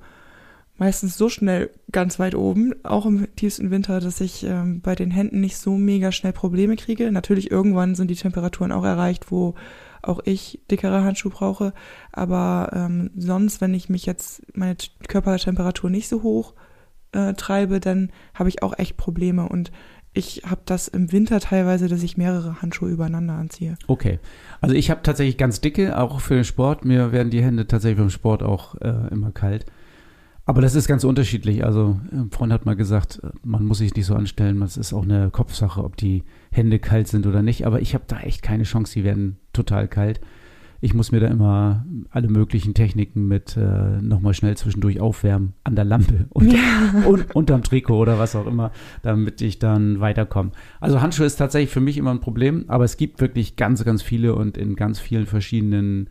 meistens so schnell ganz weit oben, auch im tiefsten Winter, dass ich ähm, bei den Händen nicht so mega schnell Probleme kriege. Natürlich irgendwann sind die Temperaturen auch erreicht, wo auch ich dickere Handschuhe brauche. Aber ähm, sonst, wenn ich mich jetzt meine Körpertemperatur nicht so hoch äh, treibe, dann habe ich auch echt Probleme. Und ich habe das im Winter teilweise, dass ich mehrere Handschuhe übereinander anziehe. Okay. Also ich habe tatsächlich ganz dicke, auch für den Sport. Mir werden die Hände tatsächlich beim Sport auch äh, immer kalt. Aber das ist ganz unterschiedlich. Also ein Freund hat mal gesagt, äh, man muss sich nicht so anstellen. Es ist auch eine Kopfsache, ob die Hände kalt sind oder nicht. Aber ich habe da echt keine Chance. Die werden total kalt. Ich muss mir da immer alle möglichen Techniken mit äh, nochmal schnell zwischendurch aufwärmen an der Lampe *laughs* und, und unterm Trikot oder was auch immer, damit ich dann weiterkomme. Also Handschuhe ist tatsächlich für mich immer ein Problem, aber es gibt wirklich ganz, ganz viele und in ganz vielen verschiedenen äh,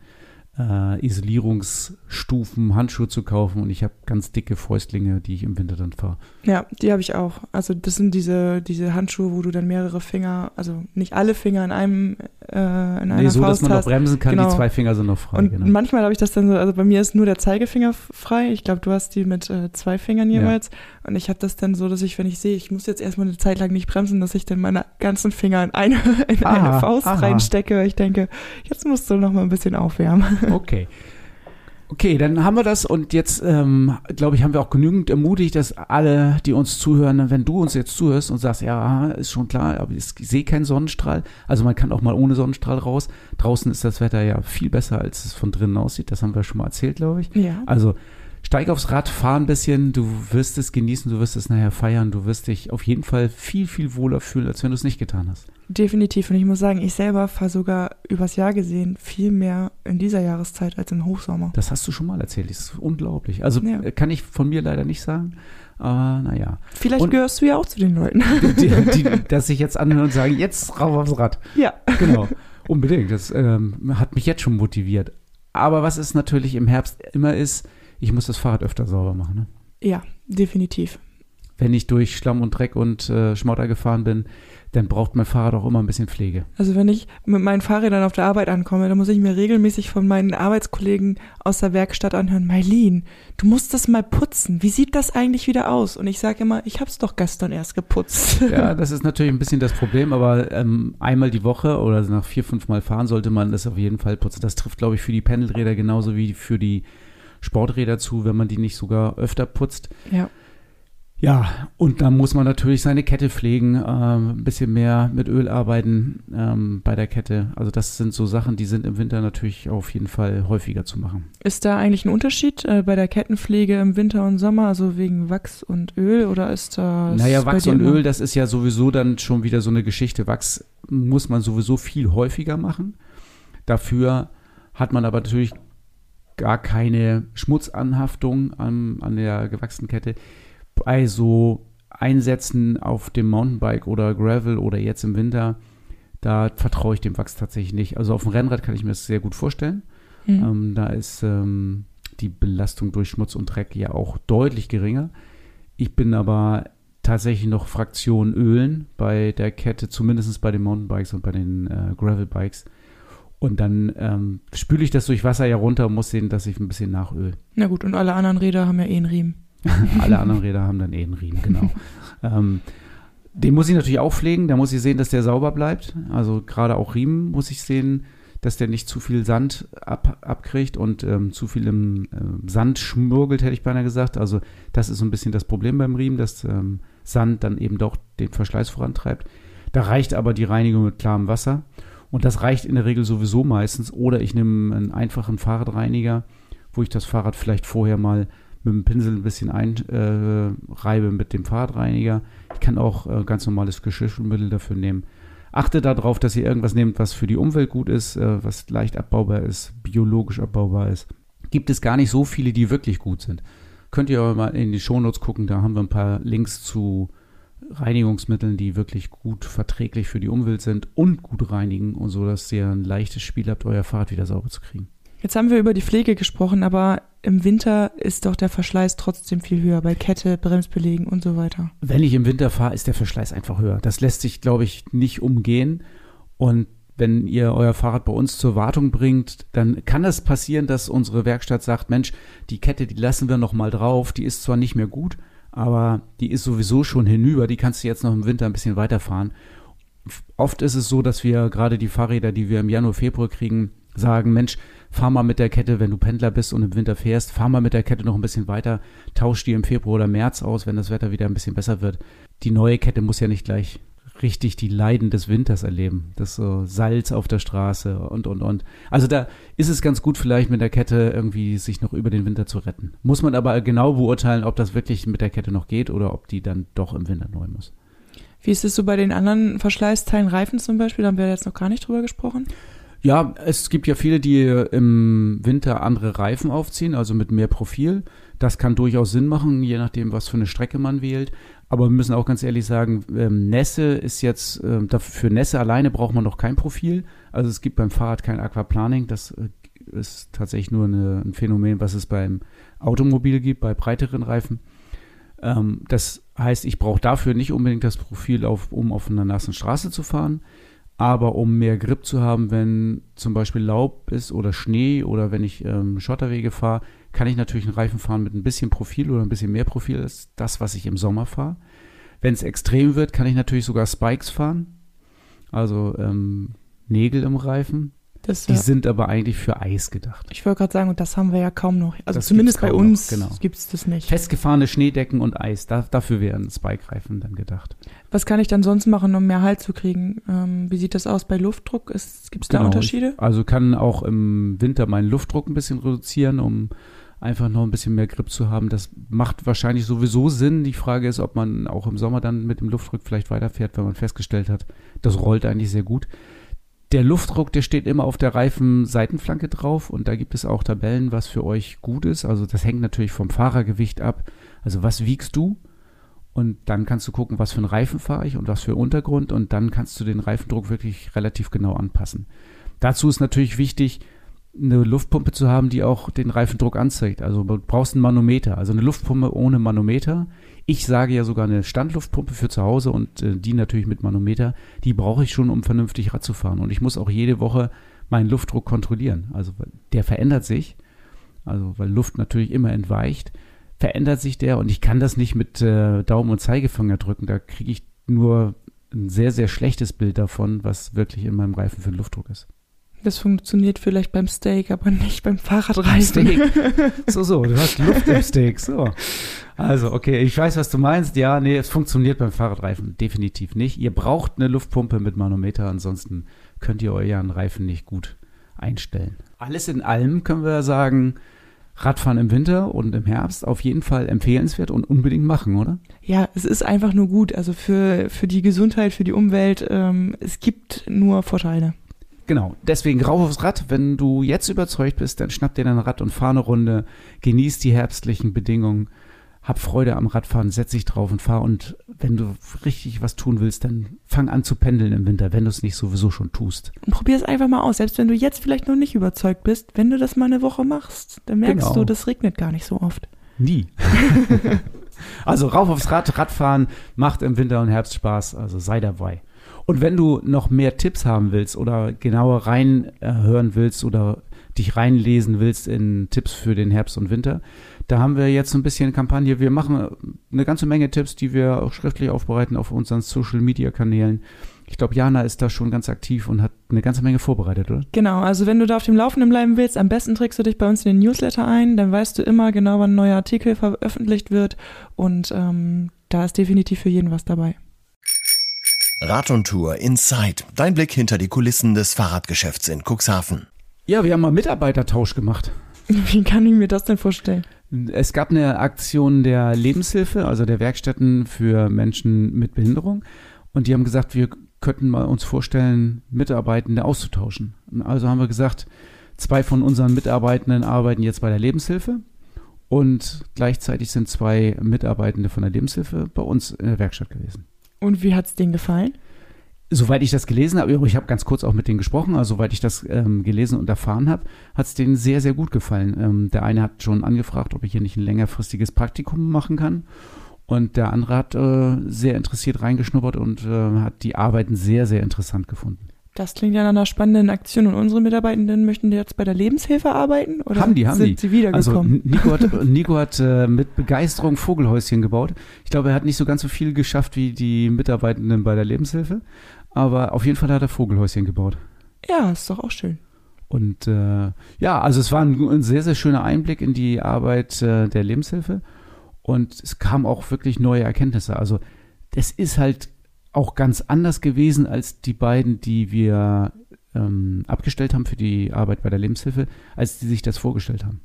Isolierungsstufen Handschuhe zu kaufen und ich habe ganz dicke Fäustlinge, die ich im Winter dann fahre. Ja, die habe ich auch. Also das sind diese, diese Handschuhe, wo du dann mehrere Finger, also nicht alle Finger in einem äh, in einer Nee, so, dass Faust man noch hast. bremsen kann, Genau. die zwei Finger sind noch frei. Und genau. manchmal habe ich das dann so, also bei mir ist nur der Zeigefinger frei. Ich glaube, du hast die mit äh, zwei Fingern Ja. jeweils. Und ich habe das dann so, dass ich, wenn ich sehe, ich muss jetzt erstmal eine Zeit lang nicht bremsen, dass ich dann meine ganzen Finger in eine, *laughs* in Aha, eine Faust aha. reinstecke. Ich denke, jetzt musst du noch mal ein bisschen aufwärmen. Okay. Okay, dann haben wir das und jetzt, ähm, glaube ich, haben wir auch genügend ermutigt, dass alle, die uns zuhören, wenn du uns jetzt zuhörst und sagst, ja, ist schon klar, aber ich sehe keinen Sonnenstrahl, also man kann auch mal ohne Sonnenstrahl raus. Draußen ist das Wetter ja viel besser, als es von drinnen aussieht, das haben wir schon mal erzählt, glaube ich. Ja. Also steig aufs Rad, fahr ein bisschen, du wirst es genießen, du wirst es nachher feiern, du wirst dich auf jeden Fall viel, viel wohler fühlen, als wenn du es nicht getan hast. Definitiv. Und ich muss sagen, ich selber fahre sogar übers Jahr gesehen viel mehr in dieser Jahreszeit als im Hochsommer. Das hast du schon mal erzählt, das ist unglaublich. Also Ja. äh, kann ich von mir leider nicht sagen, aber naja. Vielleicht Und- gehörst du ja auch zu den Leuten. *laughs* die, die, dass sich jetzt anhören und sagen, jetzt rauf aufs Rad. ja. Genau, unbedingt. Das ähm, hat mich jetzt schon motiviert. Aber was es natürlich im Herbst immer ist, ich muss das Fahrrad öfter sauber machen. Ne? Ja, definitiv. Wenn ich durch Schlamm und Dreck und äh, Schmotter gefahren bin, dann braucht mein Fahrrad auch immer ein bisschen Pflege. Also wenn ich mit meinen Fahrrädern auf der Arbeit ankomme, dann muss ich mir regelmäßig von meinen Arbeitskollegen aus der Werkstatt anhören, Mailin, du musst das mal putzen. Wie sieht das eigentlich wieder aus? Und ich sage immer, ich hab's doch gestern erst geputzt. *laughs* Ja, das ist natürlich ein bisschen das Problem, aber ähm, einmal die Woche oder nach vier, fünf Mal fahren sollte man das auf jeden Fall putzen. Das trifft, glaube ich, für die Pendelräder genauso wie für die Sporträder zu, wenn man die nicht sogar öfter putzt. Ja. Ja, und dann muss man natürlich seine Kette pflegen, ähm, ein bisschen mehr mit Öl arbeiten ähm, bei der Kette. Also das sind so Sachen, die sind im Winter natürlich auf jeden Fall häufiger zu machen. Ist da eigentlich ein Unterschied äh, bei der Kettenpflege im Winter und Sommer, also wegen Wachs und Öl oder ist das naja, Wachs und Öl, das ist ja sowieso dann schon wieder so eine Geschichte. Wachs muss man sowieso viel häufiger machen. Dafür hat man aber natürlich gar keine Schmutzanhaftung an, an der gewachsenen Kette. Bei so Einsätzen auf dem Mountainbike oder Gravel oder jetzt im Winter, da vertraue ich dem Wachs tatsächlich nicht. Also auf dem Rennrad kann ich mir das sehr gut vorstellen. Mhm. Ähm, da ist ähm, die Belastung durch Schmutz und Dreck ja auch deutlich geringer. Ich bin aber tatsächlich noch Fraktion Ölen bei der Kette, zumindest bei den Mountainbikes und bei den äh, Gravelbikes. Und dann ähm, spüle ich das durch Wasser ja runter und muss sehen, dass ich ein bisschen nachöl. Na gut, und alle anderen Räder haben ja eh einen Riemen. *laughs* Alle anderen Räder haben dann eh einen Riemen, genau. *laughs* ähm, den muss ich natürlich auch pflegen, da muss ich sehen, dass der sauber bleibt. Also gerade auch Riemen muss ich sehen, dass der nicht zu viel Sand ab, abkriegt und ähm, zu viel im äh, Sand schmurgelt, hätte ich beinahe gesagt. Also das ist so ein bisschen das Problem beim Riemen, dass ähm, Sand dann eben doch den Verschleiß vorantreibt. Da reicht aber die Reinigung mit klarem Wasser. Und das reicht in der Regel sowieso meistens. Oder ich nehme einen einfachen Fahrradreiniger, wo ich das Fahrrad vielleicht vorher mal mit dem Pinsel ein bisschen einreibe äh, mit dem Fahrradreiniger. Ich kann auch äh, ganz normales Geschirrspülmittel dafür nehmen. Achte darauf, dass ihr irgendwas nehmt, was für die Umwelt gut ist, äh, was leicht abbaubar ist, biologisch abbaubar ist. Gibt es gar nicht so viele, die wirklich gut sind. Könnt ihr aber mal in die Shownotes gucken, da haben wir ein paar Links zu Reinigungsmitteln, die wirklich gut verträglich für die Umwelt sind und gut reinigen und so, dass ihr ein leichtes Spiel habt, euer Fahrrad wieder sauber zu kriegen. Jetzt haben wir über die Pflege gesprochen, aber im Winter ist doch der Verschleiß trotzdem viel höher bei Kette, Bremsbelägen und so weiter. Wenn ich im Winter fahre, ist der Verschleiß einfach höher. Das lässt sich, glaube ich, nicht umgehen. Und wenn ihr euer Fahrrad bei uns zur Wartung bringt, dann kann es passieren, dass unsere Werkstatt sagt, Mensch, die Kette, die lassen wir noch mal drauf, die ist zwar nicht mehr gut, aber die ist sowieso schon hinüber, die kannst du jetzt noch im Winter ein bisschen weiterfahren. Oft ist es so, dass wir gerade die Fahrräder, die wir im Januar, Februar kriegen, sagen, Mensch, fahr mal mit der Kette, wenn du Pendler bist und im Winter fährst, fahr mal mit der Kette noch ein bisschen weiter, tausch die im Februar oder März aus, wenn das Wetter wieder ein bisschen besser wird. Die neue Kette muss ja nicht gleich richtig die Leiden des Winters erleben. Das so Salz auf der Straße und, und, und. Also da ist es ganz gut, vielleicht mit der Kette irgendwie sich noch über den Winter zu retten. Muss man aber genau beurteilen, ob das wirklich mit der Kette noch geht oder ob die dann doch im Winter neu muss. Wie ist es so bei den anderen Verschleißteilen, Reifen zum Beispiel? Da haben wir jetzt noch gar nicht drüber gesprochen. Ja, es gibt ja viele, die im Winter andere Reifen aufziehen, also mit mehr Profil. Das kann durchaus Sinn machen, je nachdem, was für eine Strecke man wählt. Aber wir müssen auch ganz ehrlich sagen, ähm, Nässe ist jetzt, äh, für Nässe alleine braucht man noch kein Profil. Also es gibt beim Fahrrad kein Aquaplaning. Das äh, ist tatsächlich nur eine, ein Phänomen, was es beim Automobil gibt, bei breiteren Reifen. Ähm, das heißt, ich brauche dafür nicht unbedingt das Profil, auf, um auf einer nassen Straße zu fahren. Aber um mehr Grip zu haben, wenn zum Beispiel Laub ist oder Schnee oder wenn ich ähm, Schotterwege fahre, kann ich natürlich einen Reifen fahren mit ein bisschen Profil oder ein bisschen mehr Profil als das, was ich im Sommer fahre. Wenn es extrem wird, kann ich natürlich sogar Spikes fahren. Also ähm, Nägel im Reifen. Das, die ja. sind aber eigentlich für Eis gedacht. Ich wollte gerade sagen, und das haben wir ja kaum noch. Also das zumindest bei uns genau. gibt es das nicht. Festgefahrene Schneedecken und Eis, da, dafür wären Spike-Reifen dann gedacht. Was kann ich dann sonst machen, um mehr Halt zu kriegen? Ähm, wie sieht das aus bei Luftdruck? Gibt es da genau, Unterschiede? Ich, also kann auch im Winter meinen Luftdruck ein bisschen reduzieren, um einfach noch ein bisschen mehr Grip zu haben. Das macht wahrscheinlich sowieso Sinn. Die Frage ist, ob man auch im Sommer dann mit dem Luftdruck vielleicht weiterfährt, wenn man festgestellt hat, das rollt eigentlich sehr gut der Luftdruck, der steht immer auf der Reifenseitenflanke drauf und da gibt es auch Tabellen, was für euch gut ist. Also das hängt natürlich vom Fahrergewicht ab. Also was wiegst du? Und dann kannst du gucken, was für einen Reifen fahre ich und was für Untergrund und dann kannst du den Reifendruck wirklich relativ genau anpassen. Dazu ist natürlich wichtig, eine Luftpumpe zu haben, die auch den Reifendruck anzeigt. Also du brauchst einen Manometer. Also eine Luftpumpe ohne Manometer ich sage ja sogar eine Standluftpumpe für zu Hause und äh, die natürlich mit Manometer, die brauche ich schon, um vernünftig Rad zu fahren. Und ich muss auch jede Woche meinen Luftdruck kontrollieren. Also der verändert sich, also weil Luft natürlich immer entweicht, verändert sich der und ich kann das nicht mit äh, Daumen und Zeigefinger drücken. Da kriege ich nur ein sehr, sehr schlechtes Bild davon, was wirklich in meinem Reifen für ein Luftdruck ist. Das funktioniert vielleicht beim Steak, aber nicht beim Fahrradreisen. Steak. *laughs* So, so, du hast Luft im Steak. So. Also, okay, ich weiß, was du meinst. Ja, nee, es funktioniert beim Fahrradreifen definitiv nicht. Ihr braucht eine Luftpumpe mit Manometer, ansonsten könnt ihr euren Reifen nicht gut einstellen. Alles in allem können wir sagen, Radfahren im Winter und im Herbst auf jeden Fall empfehlenswert und unbedingt machen, oder? Ja, es ist einfach nur gut. Also für, für die Gesundheit, für die Umwelt, ähm, es gibt nur Vorteile. Genau, deswegen rauf aufs Rad. Wenn du jetzt überzeugt bist, dann schnapp dir dein Rad und fahr eine Runde. Genieß die herbstlichen Bedingungen. Hab Freude am Radfahren, setz dich drauf und fahr. Und wenn du richtig was tun willst, dann fang an zu pendeln im Winter, wenn du es nicht sowieso schon tust. Und probier es einfach mal aus. Selbst wenn du jetzt vielleicht noch nicht überzeugt bist, wenn du das mal eine Woche machst, dann merkst genau. du, das regnet gar nicht so oft. Nie. *laughs* also rauf aufs Rad, Radfahren macht im Winter und Herbst Spaß. Also sei dabei. Und wenn du noch mehr Tipps haben willst oder genauer reinhören willst oder dich reinlesen willst in Tipps für den Herbst und Winter, da haben wir jetzt so ein bisschen Kampagne. Wir machen eine ganze Menge Tipps, die wir auch schriftlich aufbereiten auf unseren Social Media Kanälen. Ich glaube, Jana ist da schon ganz aktiv und hat eine ganze Menge vorbereitet, oder? Genau, also wenn du da auf dem Laufenden bleiben willst, am besten trägst du dich bei uns in den Newsletter ein, dann weißt du immer genau, wann ein neuer Artikel veröffentlicht wird und ähm, da ist definitiv für jeden was dabei. Rad und Tour Inside. Dein Blick hinter die Kulissen des Fahrradgeschäfts in Cuxhaven. Ja, wir haben mal Mitarbeitertausch gemacht. *laughs* Wie kann ich mir das denn vorstellen? Es gab eine Aktion der Lebenshilfe, also der Werkstätten für Menschen mit Behinderung. Und die haben gesagt, wir könnten wir uns vorstellen, Mitarbeitende auszutauschen. Also haben wir gesagt, zwei von unseren Mitarbeitenden arbeiten jetzt bei der Lebenshilfe und gleichzeitig sind zwei Mitarbeitende von der Lebenshilfe bei uns in der Werkstatt gewesen. Und wie hat es denen gefallen? Soweit ich das gelesen habe, ich habe ganz kurz auch mit denen gesprochen, also soweit ich das ähm, gelesen und erfahren habe, hat es denen sehr, sehr gut gefallen. Ähm, der eine hat schon angefragt, ob ich hier nicht ein längerfristiges Praktikum machen kann. Und der andere hat äh, sehr interessiert reingeschnuppert und äh, hat die Arbeiten sehr, sehr interessant gefunden. Das klingt ja nach einer spannenden Aktion. Und unsere Mitarbeitenden möchten jetzt bei der Lebenshilfe arbeiten? Oder haben die, haben sind die. sie wiedergekommen? Also Nico hat, *laughs* Nico hat äh, mit Begeisterung Vogelhäuschen gebaut. Ich glaube, er hat nicht so ganz so viel geschafft wie die Mitarbeitenden bei der Lebenshilfe. Aber auf jeden Fall hat er Vogelhäuschen gebaut. Ja, ist doch auch schön. Und äh, ja, also es war ein, ein, sehr, sehr schöner Einblick in die Arbeit äh, der Lebenshilfe. Und es kamen auch wirklich neue Erkenntnisse. Also es ist halt auch ganz anders gewesen als die beiden, die wir ähm, abgestellt haben für die Arbeit bei der Lebenshilfe, als die sich das vorgestellt haben.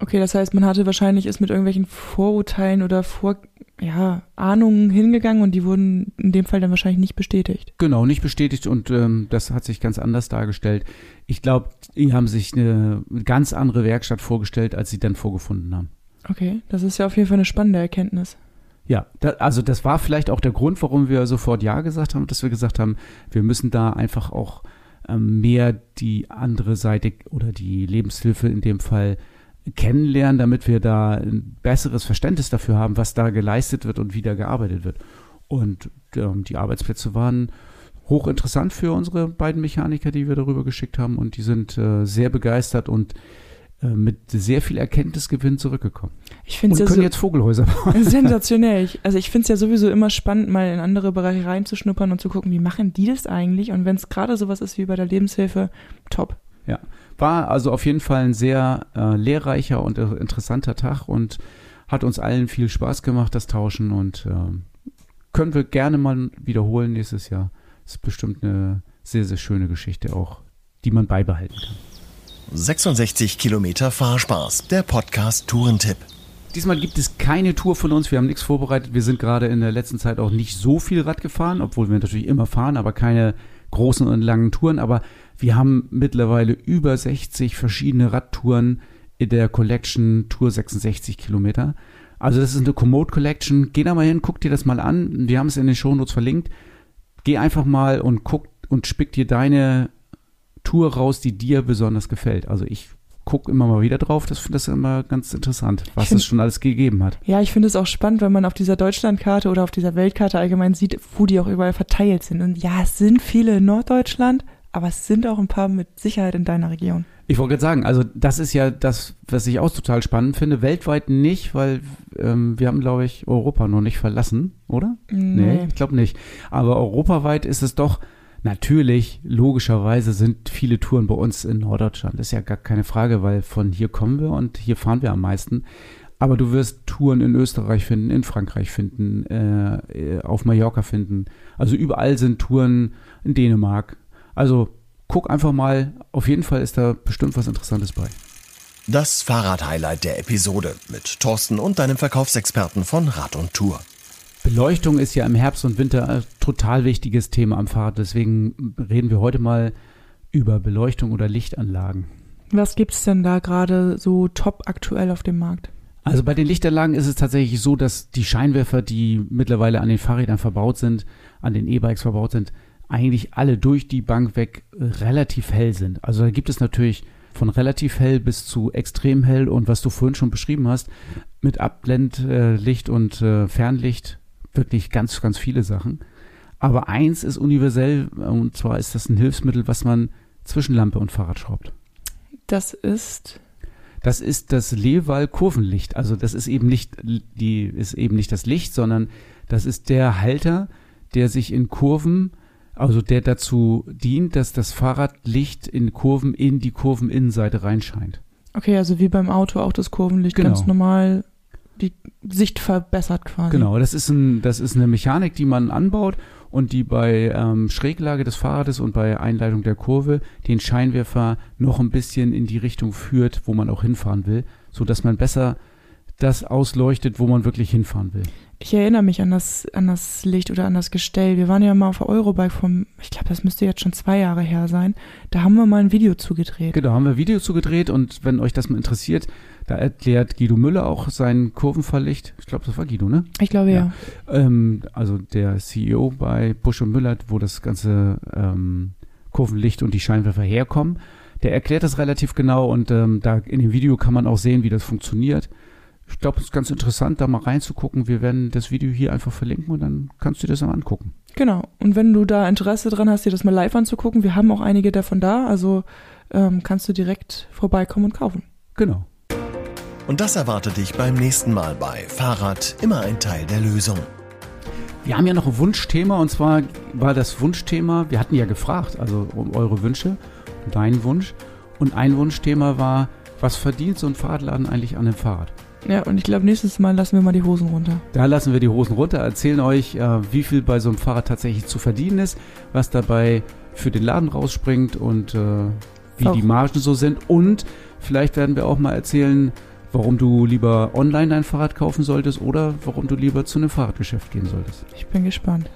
Okay, das heißt, man hatte wahrscheinlich ist mit irgendwelchen Vorurteilen oder Vor ja, Ahnungen hingegangen und die wurden in dem Fall dann wahrscheinlich nicht bestätigt. Genau, nicht bestätigt und ähm, das hat sich ganz anders dargestellt. Ich glaube, die haben sich eine ganz andere Werkstatt vorgestellt, als sie dann vorgefunden haben. Okay, das ist ja auf jeden Fall eine spannende Erkenntnis. Ja, da, also das war vielleicht auch der Grund, warum wir sofort Ja gesagt haben, dass wir gesagt haben, wir müssen da einfach auch ähm, mehr die andere Seite oder die Lebenshilfe in dem Fall kennenlernen, damit wir da ein besseres Verständnis dafür haben, was da geleistet wird und wie da gearbeitet wird. Und ähm, die Arbeitsplätze waren hochinteressant für unsere beiden Mechaniker, die wir darüber geschickt haben und die sind äh, sehr begeistert und mit sehr viel Erkenntnisgewinn zurückgekommen. Ich finde ja können so jetzt Vogelhäuser bauen. *laughs* sensationell. Ich, also ich finde es ja sowieso immer spannend, mal in andere Bereiche reinzuschnuppern und zu gucken, wie machen die das eigentlich? Und wenn es gerade sowas ist wie bei der Lebenshilfe, top. Ja, war also auf jeden Fall ein sehr äh, lehrreicher und äh, interessanter Tag und hat uns allen viel Spaß gemacht, das Tauschen und äh, können wir gerne mal wiederholen nächstes Jahr. Ist bestimmt eine sehr, sehr schöne Geschichte auch, die man beibehalten kann. 66 Kilometer Fahrspaß, der Podcast Tourentipp. Diesmal gibt es keine Tour von uns, wir haben nichts vorbereitet. Wir sind gerade in der letzten Zeit auch nicht so viel Rad gefahren, obwohl wir natürlich immer fahren, aber keine großen und langen Touren. Aber wir haben mittlerweile über 60 verschiedene Radtouren in der Collection Tour 66 Kilometer. Also das ist eine Komoot Collection. Geh da mal hin, guck dir das mal an. Wir haben es in den Shownotes verlinkt. Geh einfach mal und guck und spick dir deine Tour raus, die dir besonders gefällt. Also ich gucke immer mal wieder drauf, das finde das immer ganz interessant, was find- es schon alles gegeben hat. Ja, ich finde es auch spannend, wenn man auf dieser Deutschlandkarte oder auf dieser Weltkarte allgemein sieht, wo die auch überall verteilt sind. Und ja, es sind viele in Norddeutschland, aber es sind auch ein paar mit Sicherheit in deiner Region. Ich wollte gerade sagen, also das ist ja das, was ich auch total spannend finde. Weltweit nicht, weil ähm, wir haben, glaube ich, Europa noch nicht verlassen, oder? Nee, ich glaube nicht. Aber europaweit ist es doch, natürlich, logischerweise sind viele Touren bei uns in Norddeutschland. Das ist ja gar keine Frage, weil von hier kommen wir und hier fahren wir am meisten. Aber du wirst Touren in Österreich finden, in Frankreich finden, äh, auf Mallorca finden. Also überall sind Touren in Dänemark. Also guck einfach mal. Auf jeden Fall ist da bestimmt was Interessantes bei. Das Fahrrad-Highlight der Episode mit Thorsten und deinem Verkaufsexperten von Rad und Tour. Beleuchtung ist ja im Herbst und Winter ein total wichtiges Thema am Fahrrad. Deswegen reden wir heute mal über Beleuchtung oder Lichtanlagen. Was gibt's denn da gerade so top aktuell auf dem Markt? Also bei den Lichtanlagen ist es tatsächlich so, dass die Scheinwerfer, die mittlerweile an den Fahrrädern verbaut sind, an den E-Bikes verbaut sind, eigentlich alle durch die Bank weg relativ hell sind. Also da gibt es natürlich von relativ hell bis zu extrem hell und was du vorhin schon beschrieben hast, mit Abblendlicht und äh, Fernlicht wirklich ganz, ganz viele Sachen. Aber eins ist universell und zwar ist das ein Hilfsmittel, was man zwischen Lampe und Fahrrad schraubt. Das ist Das ist das Lewal Kurvenlicht. Also das ist eben nicht die ist eben nicht das Licht, sondern das ist der Halter, der sich in Kurven, also der dazu dient, dass das Fahrradlicht in Kurven in die Kurveninnenseite reinscheint. okay, also wie beim Auto auch das Kurvenlicht Genau. ganz normal die Sicht verbessert quasi. Genau, das ist ein das ist eine Mechanik, die man anbaut und die bei ähm, Schräglage des Fahrrades und bei Einleitung der Kurve den Scheinwerfer noch ein bisschen in die Richtung führt, wo man auch hinfahren will, so dass man besser das ausleuchtet, wo man wirklich hinfahren will. Ich erinnere mich an das, an das Licht oder an das Gestell. Wir waren ja mal auf der Eurobike vom, ich glaube, das müsste jetzt schon zwei Jahre her sein. Da haben wir mal ein Video zugedreht. Genau, haben wir ein Video zugedreht und wenn euch das mal interessiert, da erklärt Guido Müller auch sein Kurvenverlicht. Ich glaube, das war Guido, ne? Ich glaube ja. ja. Ähm, also der CEO bei Busch und Müller, wo das ganze ähm, Kurvenlicht und die Scheinwerfer herkommen. Der erklärt das relativ genau und ähm, da in dem Video kann man auch sehen, wie das funktioniert ich glaube, es ist ganz interessant, da mal reinzugucken. Wir werden das Video hier einfach verlinken und dann kannst du dir das mal angucken. Genau. Und wenn du da Interesse dran hast, dir das mal live anzugucken, wir haben auch einige davon da, also ähm, kannst du direkt vorbeikommen und kaufen. Genau. Und das erwartet dich beim nächsten Mal bei Fahrrad immer ein Teil der Lösung. Wir haben ja noch ein Wunschthema und zwar war das Wunschthema, wir hatten ja gefragt, also um eure Wünsche, deinen Wunsch. Und ein Wunschthema war, was verdient so ein Fahrradladen eigentlich an dem Fahrrad? Ja, und ich glaube, nächstes Mal lassen wir mal die Hosen runter. Da lassen wir die Hosen runter, erzählen euch, äh, wie viel bei so einem Fahrrad tatsächlich zu verdienen ist, was dabei für den Laden rausspringt und äh, wie auch. die Margen so sind. Und vielleicht werden wir auch mal erzählen, warum du lieber online dein Fahrrad kaufen solltest oder warum du lieber zu einem Fahrradgeschäft gehen solltest. Ich bin gespannt.